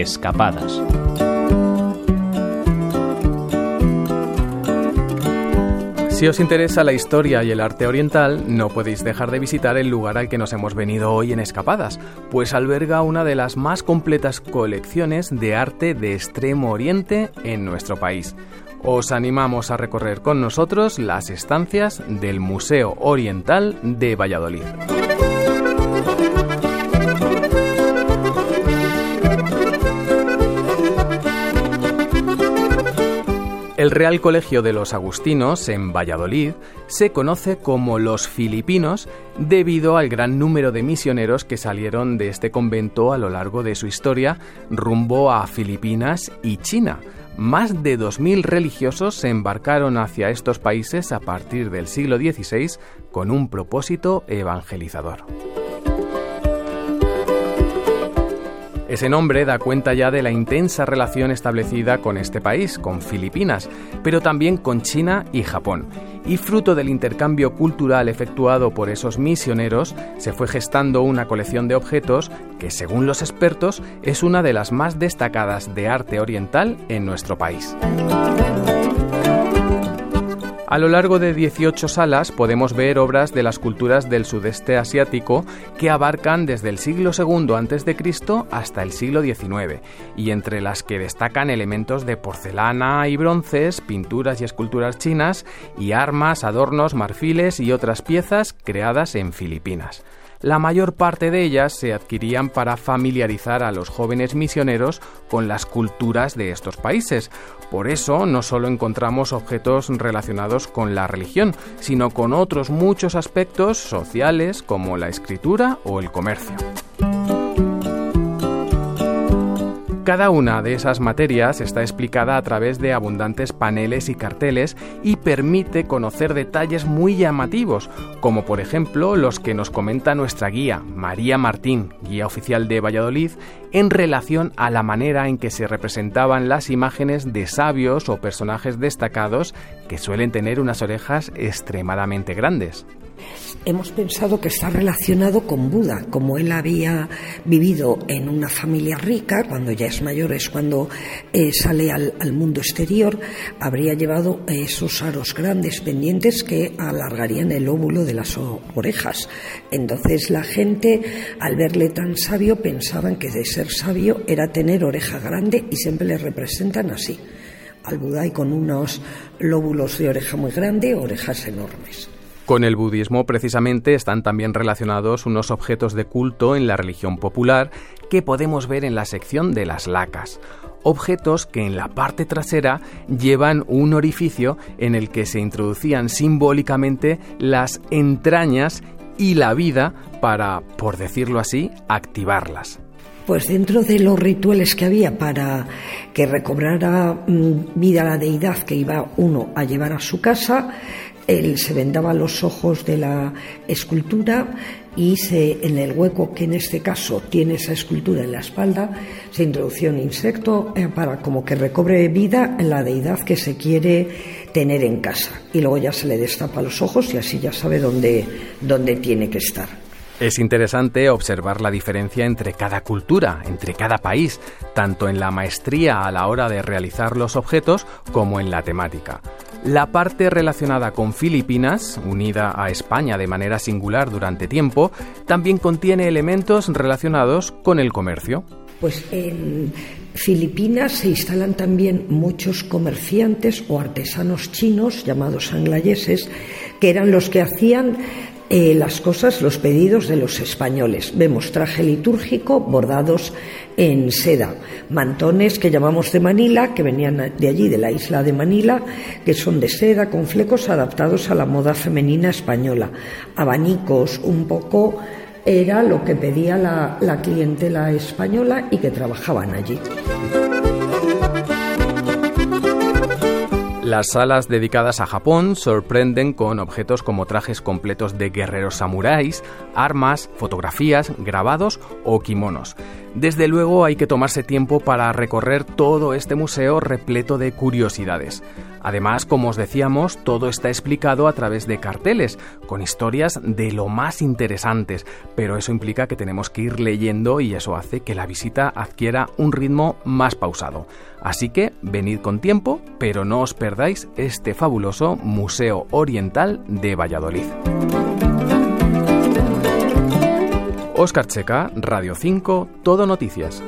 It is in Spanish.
Escapadas. Si os interesa la historia y el arte oriental, no podéis dejar de visitar el lugar al que nos hemos venido hoy en Escapadas, pues alberga una de las más completas colecciones de arte de Extremo Oriente en nuestro país. Os animamos a recorrer con nosotros las estancias del Museo Oriental de Valladolid. El Real Colegio de los Agustinos en Valladolid se conoce como los Filipinos debido al gran número de misioneros que salieron de este convento a lo largo de su historia rumbo a Filipinas y China. Más de 2.000 religiosos se embarcaron hacia estos países a partir del siglo XVI con un propósito evangelizador. Ese nombre da cuenta ya de la intensa relación establecida con este país, con Filipinas, pero también con China y Japón. Y fruto del intercambio cultural efectuado por esos misioneros, se fue gestando una colección de objetos que, según los expertos, es una de las más destacadas de arte oriental en nuestro país. A lo largo de 18 salas podemos ver obras de las culturas del sudeste asiático que abarcan desde el siglo II a.C. hasta el siglo XIX, y entre las que destacan elementos de porcelana y bronces, pinturas y esculturas chinas, y armas, adornos, marfiles y otras piezas creadas en Filipinas la mayor parte de ellas se adquirían para familiarizar a los jóvenes misioneros con las culturas de estos países. Por eso no solo encontramos objetos relacionados con la religión, sino con otros muchos aspectos sociales como la escritura o el comercio. Cada una de esas materias está explicada a través de abundantes paneles y carteles y permite conocer detalles muy llamativos, como por ejemplo los que nos comenta nuestra guía, María Martín, guía oficial de Valladolid, en relación a la manera en que se representaban las imágenes de sabios o personajes destacados que suelen tener unas orejas extremadamente grandes hemos pensado que está relacionado con Buda. Como él había vivido en una familia rica, cuando ya es mayor es cuando eh, sale al, mundo exterior, habría llevado esos aros grandes pendientes que alargarían el óvulo de las orejas. Entonces la gente, al verle tan sabio, pensaban que de ser sabio era tener oreja grande y siempre le representan así. Al Buda y con unos lóbulos de oreja muy grande, orejas enormes. Con el budismo precisamente están también relacionados unos objetos de culto en la religión popular que podemos ver en la sección de las lacas. Objetos que en la parte trasera llevan un orificio en el que se introducían simbólicamente las entrañas y la vida para, por decirlo así, activarlas. Pues dentro de los rituales que había para que recobrara mm, vida la deidad que iba uno a llevar a su casa, él se vendaba los ojos de la escultura y se, en el hueco que en este caso tiene esa escultura en la espalda se introducía un insecto eh, para como que recobre vida la deidad que se quiere tener en casa y luego ya se le destapa los ojos y así ya sabe dónde, dónde tiene que estar. Es interesante observar la diferencia entre cada cultura, entre cada país, tanto en la maestría a la hora de realizar los objetos como en la temática. La parte relacionada con Filipinas, unida a España de manera singular durante tiempo, también contiene elementos relacionados con el comercio. Pues en Filipinas se instalan también muchos comerciantes o artesanos chinos llamados anglayeses, que eran los que hacían eh, las cosas, los pedidos de los españoles. Vemos traje litúrgico bordados en seda, mantones que llamamos de Manila, que venían de allí, de la isla de Manila, que son de seda con flecos adaptados a la moda femenina española, abanicos, un poco era lo que pedía la clientela española y que trabajaban allí. Las salas dedicadas a Japón sorprenden con objetos como trajes completos de guerreros samuráis, armas, fotografías, grabados o kimonos. Desde luego hay que tomarse tiempo para recorrer todo este museo repleto de curiosidades. Además, como os decíamos, todo está explicado a través de carteles, con historias de lo más interesantes, pero eso implica que tenemos que ir leyendo y eso hace que la visita adquiera un ritmo más pausado. Así que venid con tiempo, pero no os perdáis este fabuloso Museo Oriental de Valladolid. Oscar Checa, Radio 5, Todo Noticias.